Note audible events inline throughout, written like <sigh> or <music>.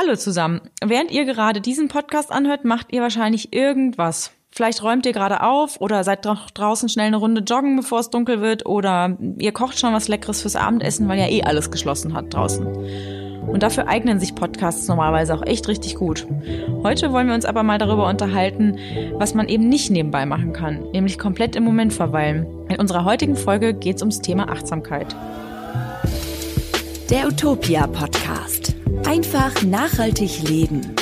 Hallo zusammen. Während ihr gerade diesen Podcast anhört, macht ihr wahrscheinlich irgendwas. Vielleicht räumt ihr gerade auf oder seid draußen schnell eine Runde joggen, bevor es dunkel wird oder ihr kocht schon was Leckeres fürs Abendessen, weil ja eh alles geschlossen hat draußen. Und dafür eignen sich Podcasts normalerweise auch echt richtig gut. Heute wollen wir uns aber mal darüber unterhalten, was man eben nicht nebenbei machen kann, nämlich komplett im Moment verweilen. In unserer heutigen Folge geht es ums Thema Achtsamkeit. Der Utopia Podcast. Einfach nachhaltig leben.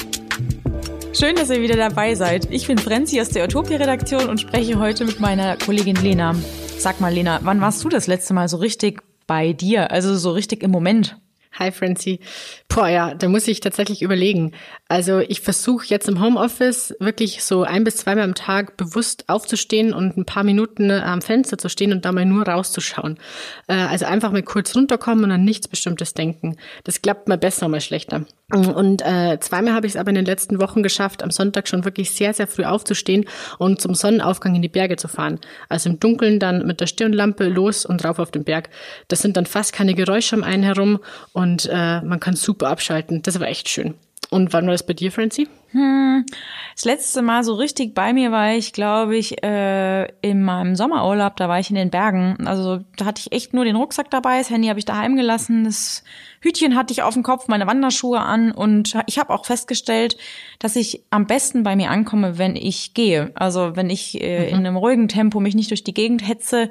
Schön, dass ihr wieder dabei seid. Ich bin Frenzi aus der Utopia-Redaktion und spreche heute mit meiner Kollegin Lena. Sag mal, Lena, wann warst du das letzte Mal so richtig bei dir? Also so richtig im Moment? Hi Francie. Boah, ja, da muss ich tatsächlich überlegen. Also ich versuche jetzt im Homeoffice wirklich so ein bis zweimal am Tag bewusst aufzustehen und ein paar Minuten äh, am Fenster zu stehen und dabei nur rauszuschauen. Äh, also einfach mal kurz runterkommen und an nichts Bestimmtes denken. Das klappt mal besser, mal schlechter. Und äh, zweimal habe ich es aber in den letzten Wochen geschafft, am Sonntag schon wirklich sehr, sehr früh aufzustehen und zum Sonnenaufgang in die Berge zu fahren. Also im Dunkeln dann mit der Stirnlampe los und rauf auf den Berg. Das sind dann fast keine Geräusche um einen herum und äh, man kann super abschalten. Das war echt schön. Und wann war das bei dir, Francie? Hm, das letzte Mal so richtig bei mir war ich, glaube ich, äh, in meinem Sommerurlaub. Da war ich in den Bergen. Also da hatte ich echt nur den Rucksack dabei. Das Handy habe ich daheim gelassen. Das Hütchen hatte ich auf dem Kopf, meine Wanderschuhe an. Und ich habe auch festgestellt, dass ich am besten bei mir ankomme, wenn ich gehe. Also wenn ich äh, mhm. in einem ruhigen Tempo mich nicht durch die Gegend hetze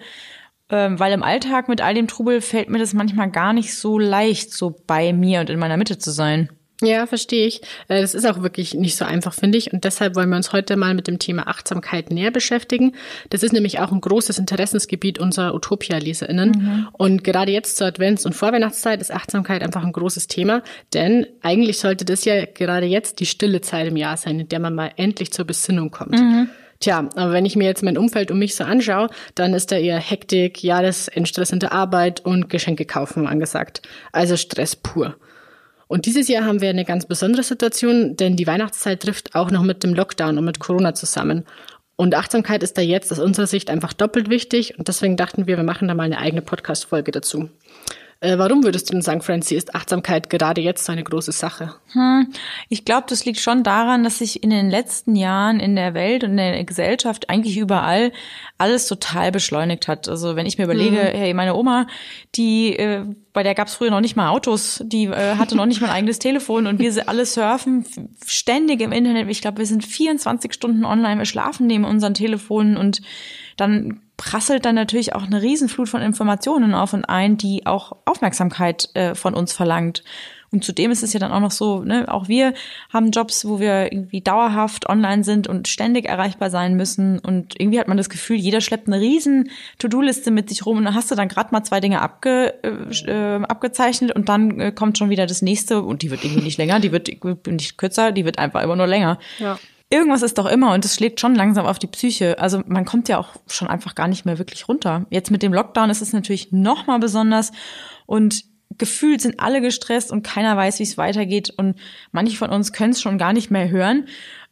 ähm, weil im Alltag mit all dem Trubel fällt mir das manchmal gar nicht so leicht, so bei mir und in meiner Mitte zu sein. Ja, verstehe ich. Äh, das ist auch wirklich nicht so einfach, finde ich. Und deshalb wollen wir uns heute mal mit dem Thema Achtsamkeit näher beschäftigen. Das ist nämlich auch ein großes Interessensgebiet unserer Utopia-LeserInnen. Mhm. Und gerade jetzt zur Advents- und Vorweihnachtszeit ist Achtsamkeit einfach ein großes Thema. Denn eigentlich sollte das ja gerade jetzt die stille Zeit im Jahr sein, in der man mal endlich zur Besinnung kommt. Mhm. Tja, aber wenn ich mir jetzt mein Umfeld um mich so anschaue, dann ist da eher Hektik, Jahresendstress in der Arbeit und Geschenke kaufen angesagt. Also Stress pur. Und dieses Jahr haben wir eine ganz besondere Situation, denn die Weihnachtszeit trifft auch noch mit dem Lockdown und mit Corona zusammen. Und Achtsamkeit ist da jetzt aus unserer Sicht einfach doppelt wichtig und deswegen dachten wir, wir machen da mal eine eigene Podcast-Folge dazu. Äh, warum würdest du denn sagen, Francie, ist Achtsamkeit gerade jetzt so eine große Sache? Hm, ich glaube, das liegt schon daran, dass sich in den letzten Jahren in der Welt und in der Gesellschaft eigentlich überall alles total beschleunigt hat. Also wenn ich mir überlege, mhm. hey, meine Oma, die äh, bei der gab es früher noch nicht mal Autos, die äh, hatte noch nicht mal ein eigenes Telefon und wir alle surfen ständig im Internet. Ich glaube, wir sind 24 Stunden online, wir schlafen neben unseren Telefonen und dann prasselt dann natürlich auch eine Riesenflut von Informationen auf und ein, die auch Aufmerksamkeit äh, von uns verlangt. Und zudem ist es ja dann auch noch so, ne, auch wir haben Jobs, wo wir irgendwie dauerhaft online sind und ständig erreichbar sein müssen. Und irgendwie hat man das Gefühl, jeder schleppt eine riesen To-Do-Liste mit sich rum und dann hast du dann gerade mal zwei Dinge abge, äh, äh, abgezeichnet und dann äh, kommt schon wieder das nächste und die wird irgendwie nicht länger, die wird nicht kürzer, die wird einfach immer nur länger. Ja irgendwas ist doch immer und es schlägt schon langsam auf die Psyche. Also man kommt ja auch schon einfach gar nicht mehr wirklich runter. Jetzt mit dem Lockdown ist es natürlich noch mal besonders und gefühlt sind alle gestresst und keiner weiß, wie es weitergeht und manche von uns können es schon gar nicht mehr hören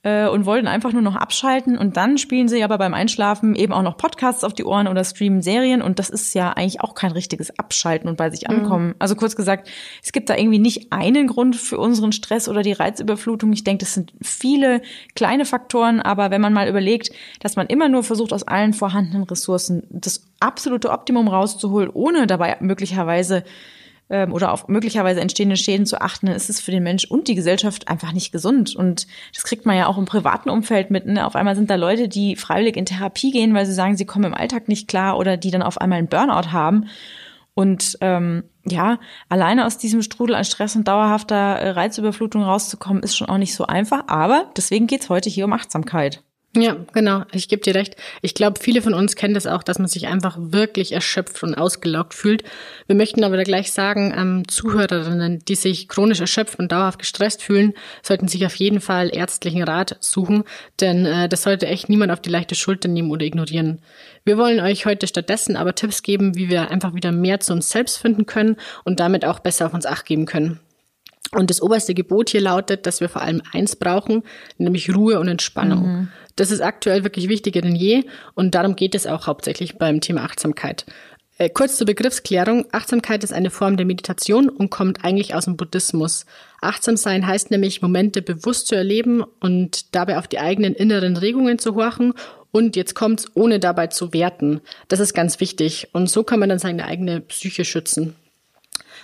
äh, und wollen einfach nur noch abschalten und dann spielen sie aber beim Einschlafen eben auch noch Podcasts auf die Ohren oder streamen Serien und das ist ja eigentlich auch kein richtiges Abschalten und bei sich mhm. ankommen. Mhm. Also kurz gesagt, es gibt da irgendwie nicht einen Grund für unseren Stress oder die Reizüberflutung. Ich denke, das sind viele kleine Faktoren, aber wenn man mal überlegt, dass man immer nur versucht, aus allen vorhandenen Ressourcen das absolute Optimum rauszuholen, ohne dabei möglicherweise ähm, oder auf möglicherweise entstehende Schäden zu achten, dann ist es für den Mensch und die Gesellschaft einfach nicht gesund. Und das kriegt man ja auch im privaten Umfeld mit. Ne? Auf einmal sind da Leute, die freiwillig in Therapie gehen, weil sie sagen, sie kommen im Alltag nicht klar oder die dann auf einmal einen Burnout haben. Und ähm, ja, alleine aus diesem Strudel an Stress und dauerhafter äh, Reizüberflutung rauszukommen, ist schon auch nicht so einfach. Aber deswegen geht's heute hier um Achtsamkeit. Ja, genau. Ich gebe dir recht. Ich glaube, viele von uns kennen das auch, dass man sich einfach wirklich erschöpft und ausgelaugt fühlt. Wir möchten aber da gleich sagen, ähm, Zuhörerinnen, die sich chronisch erschöpft und dauerhaft gestresst fühlen, sollten sich auf jeden Fall ärztlichen Rat suchen, denn äh, das sollte echt niemand auf die leichte Schulter nehmen oder ignorieren. Wir wollen euch heute stattdessen aber Tipps geben, wie wir einfach wieder mehr zu uns selbst finden können und damit auch besser auf uns acht geben können. Und das oberste Gebot hier lautet, dass wir vor allem eins brauchen, nämlich Ruhe und Entspannung. Mhm. Das ist aktuell wirklich wichtiger denn je und darum geht es auch hauptsächlich beim Thema Achtsamkeit. Äh, kurz zur Begriffsklärung. Achtsamkeit ist eine Form der Meditation und kommt eigentlich aus dem Buddhismus. Achtsam sein heißt nämlich, Momente bewusst zu erleben und dabei auf die eigenen inneren Regungen zu horchen und jetzt kommt's, ohne dabei zu werten. Das ist ganz wichtig. Und so kann man dann seine eigene Psyche schützen.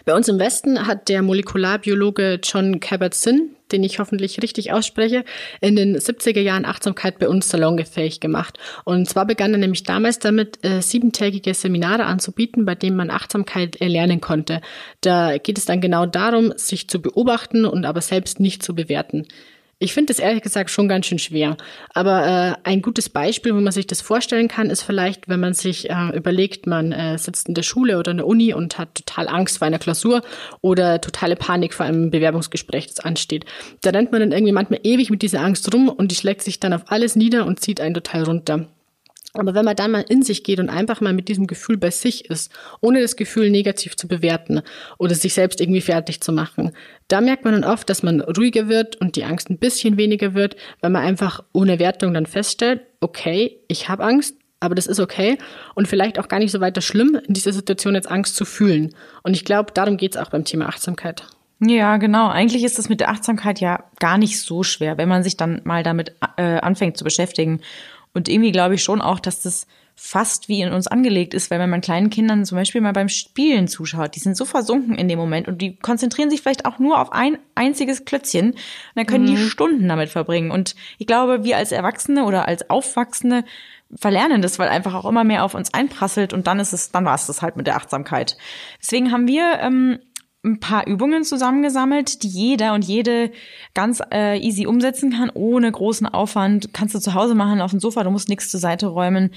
Bei uns im Westen hat der Molekularbiologe John Kabat-Zinn, den ich hoffentlich richtig ausspreche, in den 70er Jahren Achtsamkeit bei uns salongefähig gemacht. Und zwar begann er nämlich damals damit, äh, siebentägige Seminare anzubieten, bei denen man Achtsamkeit erlernen konnte. Da geht es dann genau darum, sich zu beobachten und aber selbst nicht zu bewerten. Ich finde das ehrlich gesagt schon ganz schön schwer. Aber äh, ein gutes Beispiel, wo man sich das vorstellen kann, ist vielleicht, wenn man sich äh, überlegt, man äh, sitzt in der Schule oder in der Uni und hat total Angst vor einer Klausur oder totale Panik vor einem Bewerbungsgespräch, das ansteht. Da rennt man dann irgendwie manchmal ewig mit dieser Angst rum und die schlägt sich dann auf alles nieder und zieht einen total runter. Aber wenn man dann mal in sich geht und einfach mal mit diesem Gefühl bei sich ist, ohne das Gefühl negativ zu bewerten oder sich selbst irgendwie fertig zu machen, da merkt man dann oft, dass man ruhiger wird und die Angst ein bisschen weniger wird, weil man einfach ohne Wertung dann feststellt, okay, ich habe Angst, aber das ist okay und vielleicht auch gar nicht so weiter schlimm, in dieser Situation jetzt Angst zu fühlen. Und ich glaube, darum geht es auch beim Thema Achtsamkeit. Ja, genau. Eigentlich ist es mit der Achtsamkeit ja gar nicht so schwer, wenn man sich dann mal damit äh, anfängt zu beschäftigen. Und irgendwie glaube ich schon auch, dass das fast wie in uns angelegt ist, weil wenn man kleinen Kindern zum Beispiel mal beim Spielen zuschaut, die sind so versunken in dem Moment und die konzentrieren sich vielleicht auch nur auf ein einziges Klötzchen und dann können mhm. die Stunden damit verbringen. Und ich glaube, wir als Erwachsene oder als Aufwachsende verlernen das, weil einfach auch immer mehr auf uns einprasselt und dann ist es, dann war es das halt mit der Achtsamkeit. Deswegen haben wir ähm, ein paar Übungen zusammengesammelt, die jeder und jede ganz äh, easy umsetzen kann, ohne großen Aufwand. Kannst du zu Hause machen, auf dem Sofa, du musst nichts zur Seite räumen.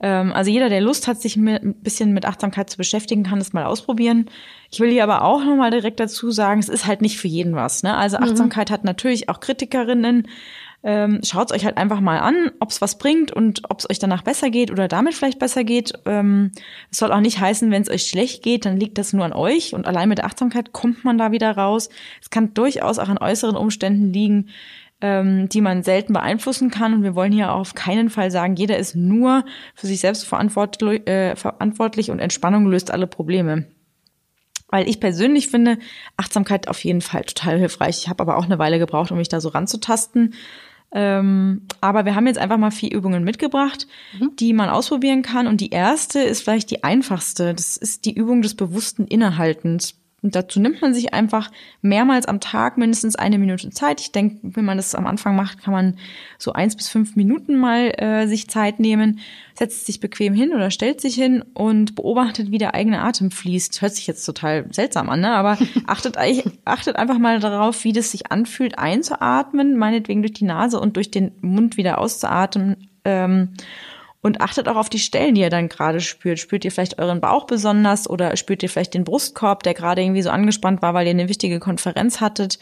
Ähm, also jeder, der Lust hat, sich mit, ein bisschen mit Achtsamkeit zu beschäftigen, kann das mal ausprobieren. Ich will hier aber auch nochmal direkt dazu sagen, es ist halt nicht für jeden was. Ne? Also mhm. Achtsamkeit mhm. hat natürlich auch Kritikerinnen, ähm, Schaut euch halt einfach mal an, ob es was bringt und ob es euch danach besser geht oder damit vielleicht besser geht. Ähm, es soll auch nicht heißen, wenn es euch schlecht geht, dann liegt das nur an euch und allein mit Achtsamkeit kommt man da wieder raus. Es kann durchaus auch an äußeren Umständen liegen, ähm, die man selten beeinflussen kann. Und wir wollen hier auf keinen Fall sagen, jeder ist nur für sich selbst verantwortlich, äh, verantwortlich und Entspannung löst alle Probleme. Weil ich persönlich finde Achtsamkeit auf jeden Fall total hilfreich. Ich habe aber auch eine Weile gebraucht, um mich da so ranzutasten. Ähm, aber wir haben jetzt einfach mal vier Übungen mitgebracht, mhm. die man ausprobieren kann. Und die erste ist vielleicht die einfachste. Das ist die Übung des bewussten Innehaltens. Und dazu nimmt man sich einfach mehrmals am Tag mindestens eine Minute Zeit. Ich denke, wenn man das am Anfang macht, kann man so eins bis fünf Minuten mal äh, sich Zeit nehmen, setzt sich bequem hin oder stellt sich hin und beobachtet, wie der eigene Atem fließt. Hört sich jetzt total seltsam an, ne? aber <laughs> achtet, achtet einfach mal darauf, wie das sich anfühlt, einzuatmen, meinetwegen durch die Nase und durch den Mund wieder auszuatmen. Ähm, und achtet auch auf die Stellen, die ihr dann gerade spürt. Spürt ihr vielleicht euren Bauch besonders oder spürt ihr vielleicht den Brustkorb, der gerade irgendwie so angespannt war, weil ihr eine wichtige Konferenz hattet?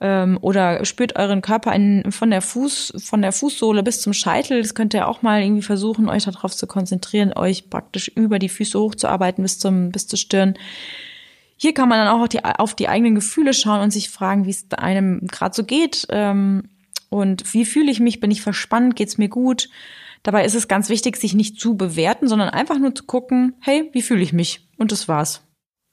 Ähm, oder spürt euren Körper in, von der Fuß, von der Fußsohle bis zum Scheitel. Das könnt ihr auch mal irgendwie versuchen, euch darauf zu konzentrieren, euch praktisch über die Füße hochzuarbeiten bis zum, bis zur Stirn. Hier kann man dann auch auf die, auf die eigenen Gefühle schauen und sich fragen, wie es einem gerade so geht. Ähm, und wie fühle ich mich? Bin ich verspannt? Geht's mir gut? Dabei ist es ganz wichtig, sich nicht zu bewerten, sondern einfach nur zu gucken, hey, wie fühle ich mich? Und das war's.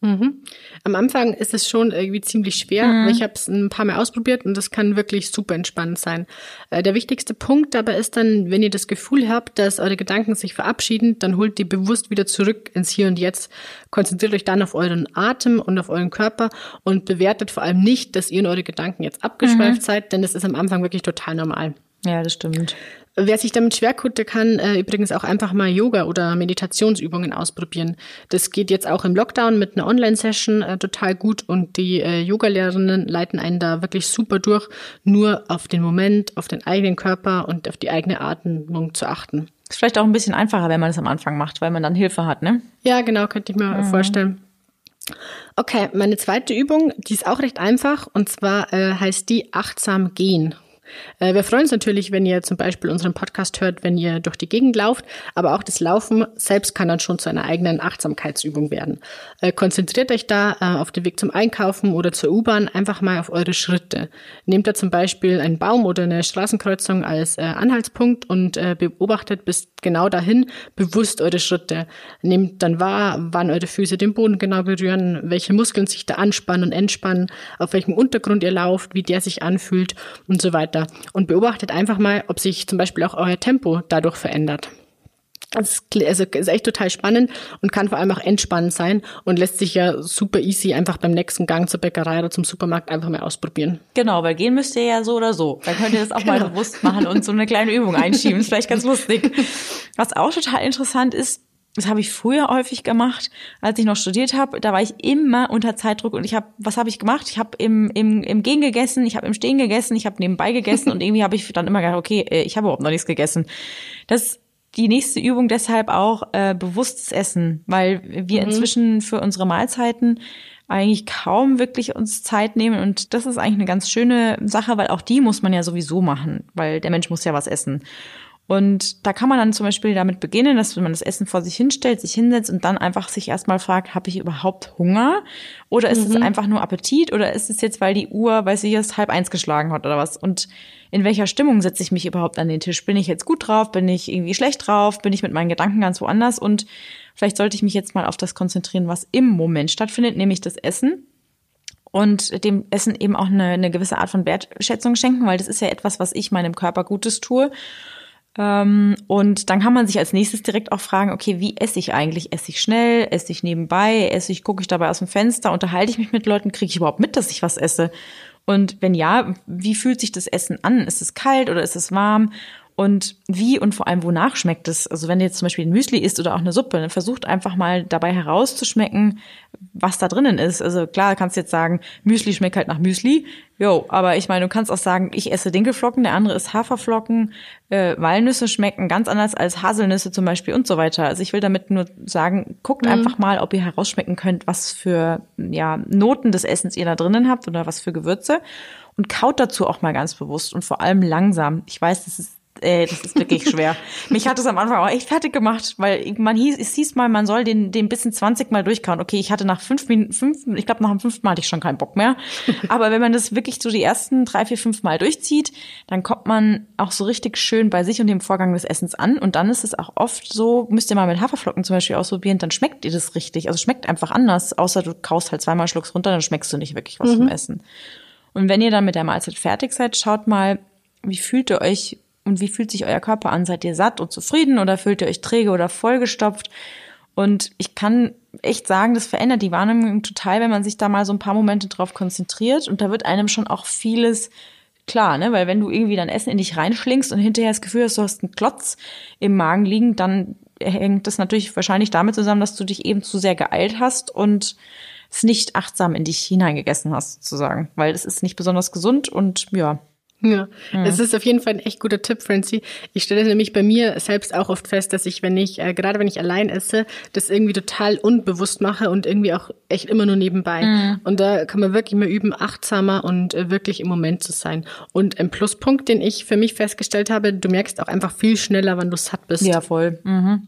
Mhm. Am Anfang ist es schon irgendwie ziemlich schwer. Mhm. Ich habe es ein paar Mal ausprobiert und das kann wirklich super entspannend sein. Äh, der wichtigste Punkt dabei ist dann, wenn ihr das Gefühl habt, dass eure Gedanken sich verabschieden, dann holt die bewusst wieder zurück ins Hier und Jetzt. Konzentriert euch dann auf euren Atem und auf euren Körper und bewertet vor allem nicht, dass ihr in eure Gedanken jetzt abgeschweift mhm. seid, denn das ist am Anfang wirklich total normal. Ja, das stimmt. Wer sich damit schwer tut, der kann äh, übrigens auch einfach mal Yoga oder Meditationsübungen ausprobieren. Das geht jetzt auch im Lockdown mit einer Online-Session äh, total gut und die äh, Yoga-Lehrerinnen leiten einen da wirklich super durch, nur auf den Moment, auf den eigenen Körper und auf die eigene Atmung zu achten. Ist vielleicht auch ein bisschen einfacher, wenn man das am Anfang macht, weil man dann Hilfe hat, ne? Ja, genau, könnte ich mir mhm. vorstellen. Okay, meine zweite Übung, die ist auch recht einfach und zwar äh, heißt die achtsam gehen. Äh, wir freuen uns natürlich, wenn ihr zum Beispiel unseren Podcast hört, wenn ihr durch die Gegend lauft, aber auch das Laufen selbst kann dann schon zu einer eigenen Achtsamkeitsübung werden. Äh, konzentriert euch da äh, auf den Weg zum Einkaufen oder zur U-Bahn einfach mal auf eure Schritte. Nehmt da zum Beispiel einen Baum oder eine Straßenkreuzung als Anhaltspunkt und beobachtet bis genau dahin bewusst eure Schritte. Nehmt dann wahr, wann eure Füße den Boden genau berühren, welche Muskeln sich da anspannen und entspannen, auf welchem Untergrund ihr lauft, wie der sich anfühlt und so weiter. Und beobachtet einfach mal, ob sich zum Beispiel auch euer Tempo dadurch verändert. Das ist, also ist echt total spannend und kann vor allem auch entspannend sein und lässt sich ja super easy einfach beim nächsten Gang zur Bäckerei oder zum Supermarkt einfach mal ausprobieren. Genau, weil gehen müsst ihr ja so oder so. Dann könnt ihr das auch genau. mal bewusst machen und so eine kleine Übung einschieben. Ist vielleicht ganz lustig. <laughs> Was auch total interessant ist, das habe ich früher häufig gemacht, als ich noch studiert habe. Da war ich immer unter Zeitdruck und ich habe, was habe ich gemacht? Ich habe im, im, im Gehen gegessen, ich habe im Stehen gegessen, ich habe nebenbei gegessen und irgendwie habe ich dann immer gedacht, okay, äh, ich habe überhaupt noch nichts gegessen. Das die nächste Übung deshalb auch äh, bewusstes Essen, weil wir mhm. inzwischen für unsere Mahlzeiten eigentlich kaum wirklich uns Zeit nehmen und das ist eigentlich eine ganz schöne Sache, weil auch die muss man ja sowieso machen, weil der Mensch muss ja was essen. Und da kann man dann zum Beispiel damit beginnen, dass man das Essen vor sich hinstellt, sich hinsetzt und dann einfach sich erstmal fragt, habe ich überhaupt Hunger? Oder ist mhm. es einfach nur Appetit? Oder ist es jetzt, weil die Uhr, weiß ich, erst halb eins geschlagen hat oder was? Und in welcher Stimmung setze ich mich überhaupt an den Tisch? Bin ich jetzt gut drauf? Bin ich irgendwie schlecht drauf? Bin ich mit meinen Gedanken ganz woanders? Und vielleicht sollte ich mich jetzt mal auf das konzentrieren, was im Moment stattfindet, nämlich das Essen und dem Essen eben auch eine, eine gewisse Art von Wertschätzung schenken, weil das ist ja etwas, was ich meinem Körper Gutes tue. Ähm, und dann kann man sich als nächstes direkt auch fragen, okay, wie esse ich eigentlich? Esse ich schnell? Esse ich nebenbei? Esse ich, gucke ich dabei aus dem Fenster? Unterhalte ich mich mit Leuten? Kriege ich überhaupt mit, dass ich was esse? Und wenn ja, wie fühlt sich das Essen an? Ist es kalt oder ist es warm? Und wie und vor allem wonach schmeckt es? Also wenn du jetzt zum Beispiel ein Müsli isst oder auch eine Suppe, dann versucht einfach mal dabei herauszuschmecken, was da drinnen ist. Also klar, kannst jetzt sagen, Müsli schmeckt halt nach Müsli. Jo, aber ich meine, du kannst auch sagen, ich esse Dinkelflocken, der andere isst Haferflocken, äh, Walnüsse schmecken ganz anders als Haselnüsse zum Beispiel und so weiter. Also ich will damit nur sagen, guckt mhm. einfach mal, ob ihr herausschmecken könnt, was für ja, Noten des Essens ihr da drinnen habt oder was für Gewürze. Und kaut dazu auch mal ganz bewusst und vor allem langsam. Ich weiß, das ist Ey, das ist wirklich <laughs> schwer. Mich hat es am Anfang auch echt fertig gemacht, weil man hieß, es hieß mal, man soll den, den bisschen 20 Mal durchkauen. Okay, ich hatte nach fünf Minuten, fünf, ich glaube nach dem fünften Mal hatte ich schon keinen Bock mehr. <laughs> Aber wenn man das wirklich so die ersten drei, vier, fünf Mal durchzieht, dann kommt man auch so richtig schön bei sich und dem Vorgang des Essens an. Und dann ist es auch oft so, müsst ihr mal mit Haferflocken zum Beispiel ausprobieren, dann schmeckt ihr das richtig. Also schmeckt einfach anders, außer du kaust halt zweimal Schlucks runter, dann schmeckst du nicht wirklich was mhm. vom Essen. Und wenn ihr dann mit der Mahlzeit fertig seid, schaut mal, wie fühlt ihr euch und wie fühlt sich euer Körper an? Seid ihr satt und zufrieden oder fühlt ihr euch träge oder vollgestopft? Und ich kann echt sagen, das verändert die Wahrnehmung total, wenn man sich da mal so ein paar Momente drauf konzentriert. Und da wird einem schon auch vieles klar, ne? Weil wenn du irgendwie dein Essen in dich reinschlingst und hinterher das Gefühl hast, du hast einen Klotz im Magen liegen, dann hängt das natürlich wahrscheinlich damit zusammen, dass du dich eben zu sehr geeilt hast und es nicht achtsam in dich hineingegessen hast, sozusagen. Weil es ist nicht besonders gesund und ja, ja, mhm. es ist auf jeden Fall ein echt guter Tipp, Francie. Ich stelle nämlich bei mir selbst auch oft fest, dass ich, wenn ich, äh, gerade wenn ich allein esse, das irgendwie total unbewusst mache und irgendwie auch echt immer nur nebenbei. Mhm. Und da kann man wirklich mal üben, achtsamer und äh, wirklich im Moment zu sein. Und ein Pluspunkt, den ich für mich festgestellt habe, du merkst auch einfach viel schneller, wann du satt bist. Ja, voll. Mhm.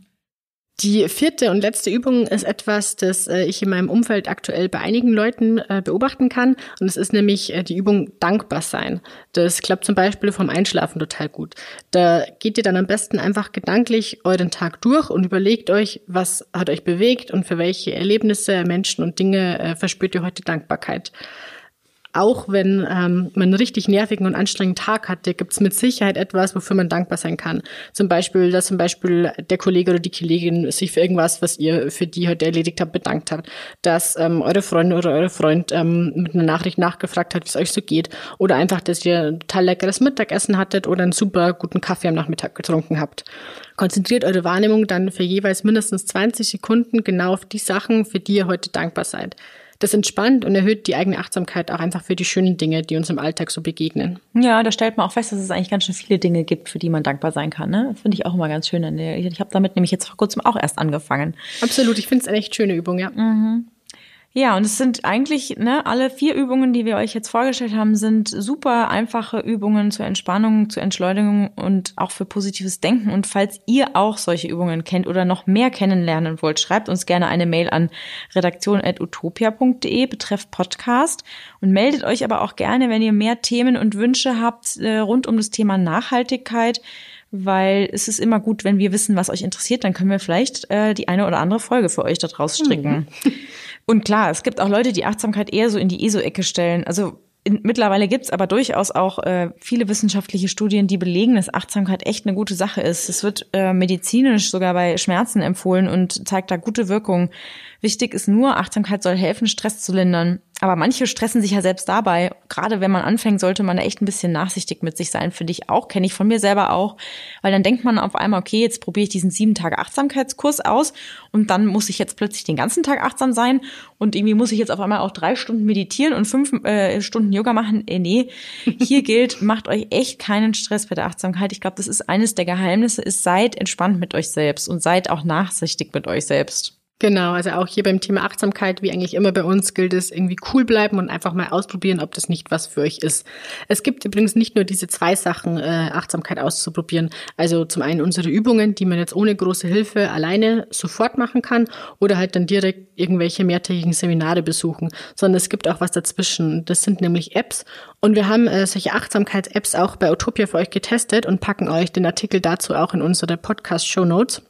Die vierte und letzte Übung ist etwas, das äh, ich in meinem Umfeld aktuell bei einigen Leuten äh, beobachten kann. Und es ist nämlich äh, die Übung Dankbar sein. Das klappt zum Beispiel vom Einschlafen total gut. Da geht ihr dann am besten einfach gedanklich euren Tag durch und überlegt euch, was hat euch bewegt und für welche Erlebnisse, Menschen und Dinge verspürt ihr heute Dankbarkeit auch wenn ähm, man einen richtig nervigen und anstrengenden Tag hatte, gibt es mit Sicherheit etwas, wofür man dankbar sein kann. Zum Beispiel, dass zum Beispiel der Kollege oder die Kollegin sich für irgendwas, was ihr für die heute erledigt habt, bedankt hat. Dass ähm, eure Freundin oder euer Freund ähm, mit einer Nachricht nachgefragt hat, wie es euch so geht. Oder einfach, dass ihr ein total leckeres Mittagessen hattet oder einen super guten Kaffee am Nachmittag getrunken habt. Konzentriert eure Wahrnehmung dann für jeweils mindestens 20 Sekunden genau auf die Sachen, für die ihr heute dankbar seid. Das entspannt und erhöht die eigene Achtsamkeit auch einfach für die schönen Dinge, die uns im Alltag so begegnen. Ja, da stellt man auch fest, dass es eigentlich ganz schön viele Dinge gibt, für die man dankbar sein kann. Ne? Finde ich auch immer ganz schön. Ich habe damit nämlich jetzt vor kurzem auch erst angefangen. Absolut, ich finde es eine echt schöne Übung, ja. Mhm. Ja, und es sind eigentlich, ne, alle vier Übungen, die wir euch jetzt vorgestellt haben, sind super einfache Übungen zur Entspannung, zur Entschleunigung und auch für positives Denken. Und falls ihr auch solche Übungen kennt oder noch mehr kennenlernen wollt, schreibt uns gerne eine Mail an redaktion.utopia.de betreff Podcast und meldet euch aber auch gerne, wenn ihr mehr Themen und Wünsche habt äh, rund um das Thema Nachhaltigkeit weil es ist immer gut, wenn wir wissen, was euch interessiert, dann können wir vielleicht äh, die eine oder andere Folge für euch da draus stricken. Mhm. <laughs> Und klar, es gibt auch Leute, die Achtsamkeit eher so in die ESO-Ecke stellen. Also in, mittlerweile gibt's aber durchaus auch äh, viele wissenschaftliche Studien, die belegen, dass Achtsamkeit echt eine gute Sache ist. Es wird äh, medizinisch sogar bei Schmerzen empfohlen und zeigt da gute Wirkung. Wichtig ist nur, Achtsamkeit soll helfen, Stress zu lindern. Aber manche stressen sich ja selbst dabei. Gerade wenn man anfängt, sollte man da echt ein bisschen nachsichtig mit sich sein, finde ich auch, kenne ich von mir selber auch. Weil dann denkt man auf einmal, okay, jetzt probiere ich diesen sieben Tage Achtsamkeitskurs aus und dann muss ich jetzt plötzlich den ganzen Tag achtsam sein und irgendwie muss ich jetzt auf einmal auch drei Stunden meditieren und fünf äh, Stunden Yoga machen. Äh, nee, hier <laughs> gilt, macht euch echt keinen Stress bei der Achtsamkeit. Ich glaube, das ist eines der Geheimnisse, ist seid entspannt mit euch selbst und seid auch nachsichtig mit euch selbst. Genau, also auch hier beim Thema Achtsamkeit, wie eigentlich immer bei uns, gilt es irgendwie cool bleiben und einfach mal ausprobieren, ob das nicht was für euch ist. Es gibt übrigens nicht nur diese zwei Sachen, äh, Achtsamkeit auszuprobieren. Also zum einen unsere Übungen, die man jetzt ohne große Hilfe alleine sofort machen kann oder halt dann direkt irgendwelche mehrtägigen Seminare besuchen, sondern es gibt auch was dazwischen. Das sind nämlich Apps und wir haben äh, solche Achtsamkeits-Apps auch bei Utopia für euch getestet und packen euch den Artikel dazu auch in unsere Podcast-Show Notes.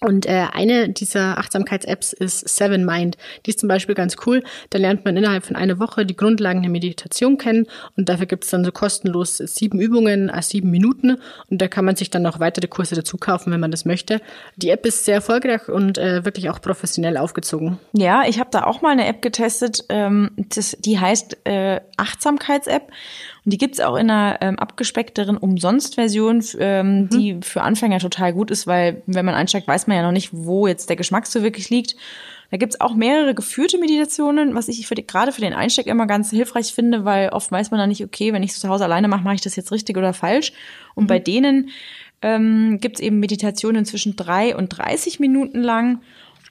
Und äh, eine dieser Achtsamkeits-Apps ist Seven Mind. Die ist zum Beispiel ganz cool. Da lernt man innerhalb von einer Woche die Grundlagen der Meditation kennen und dafür gibt's dann so kostenlos sieben Übungen, äh, sieben Minuten und da kann man sich dann noch weitere Kurse dazu kaufen, wenn man das möchte. Die App ist sehr erfolgreich und äh, wirklich auch professionell aufgezogen. Ja, ich habe da auch mal eine App getestet. Ähm, das, die heißt äh, Achtsamkeits-App und die gibt's auch in einer ähm, abgespeckteren Umsonst-Version, ähm, mhm. die für Anfänger total gut ist, weil wenn man einsteigt, weiß man ja noch nicht, wo jetzt der Geschmack so wirklich liegt. Da gibt's auch mehrere geführte Meditationen, was ich für die, gerade für den Einstieg immer ganz hilfreich finde, weil oft weiß man dann nicht, okay, wenn ich es zu Hause alleine mache, mache ich das jetzt richtig oder falsch. Und mhm. bei denen ähm, gibt eben Meditationen zwischen drei und 30 Minuten lang.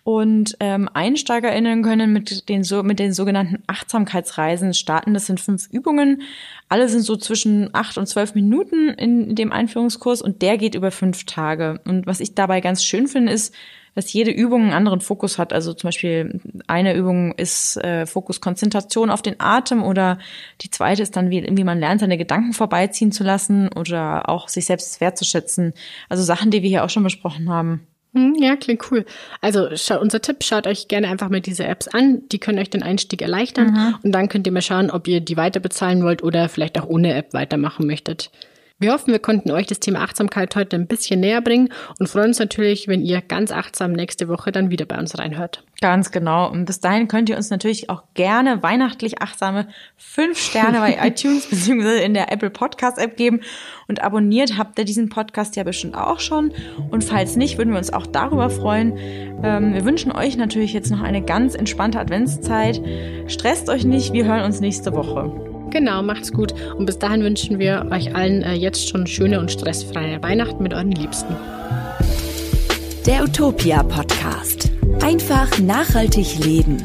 Und ähm, EinsteigerInnen können mit den, so, mit den sogenannten Achtsamkeitsreisen starten. Das sind fünf Übungen. Alle sind so zwischen acht und zwölf Minuten in dem Einführungskurs und der geht über fünf Tage. Und was ich dabei ganz schön finde, ist, dass jede Übung einen anderen Fokus hat. Also zum Beispiel eine Übung ist äh, Fokus Konzentration auf den Atem oder die zweite ist dann, wie, wie man lernt, seine Gedanken vorbeiziehen zu lassen oder auch sich selbst wertzuschätzen. Also Sachen, die wir hier auch schon besprochen haben. Hm, ja, klingt cool. Also unser Tipp, schaut euch gerne einfach mal diese Apps an. Die können euch den Einstieg erleichtern. Mhm. Und dann könnt ihr mal schauen, ob ihr die weiter bezahlen wollt oder vielleicht auch ohne App weitermachen möchtet. Wir hoffen, wir konnten euch das Thema Achtsamkeit heute ein bisschen näher bringen und freuen uns natürlich, wenn ihr ganz achtsam nächste Woche dann wieder bei uns reinhört. Ganz genau. Und bis dahin könnt ihr uns natürlich auch gerne weihnachtlich achtsame fünf Sterne bei <laughs> iTunes bzw. in der Apple Podcast App geben. Und abonniert habt ihr diesen Podcast ja bestimmt auch schon. Und falls nicht, würden wir uns auch darüber freuen. Ähm, wir wünschen euch natürlich jetzt noch eine ganz entspannte Adventszeit. Stresst euch nicht. Wir hören uns nächste Woche. Genau, macht's gut. Und bis dahin wünschen wir euch allen äh, jetzt schon schöne und stressfreie Weihnachten mit euren Liebsten. Der Utopia Podcast. Einfach nachhaltig leben.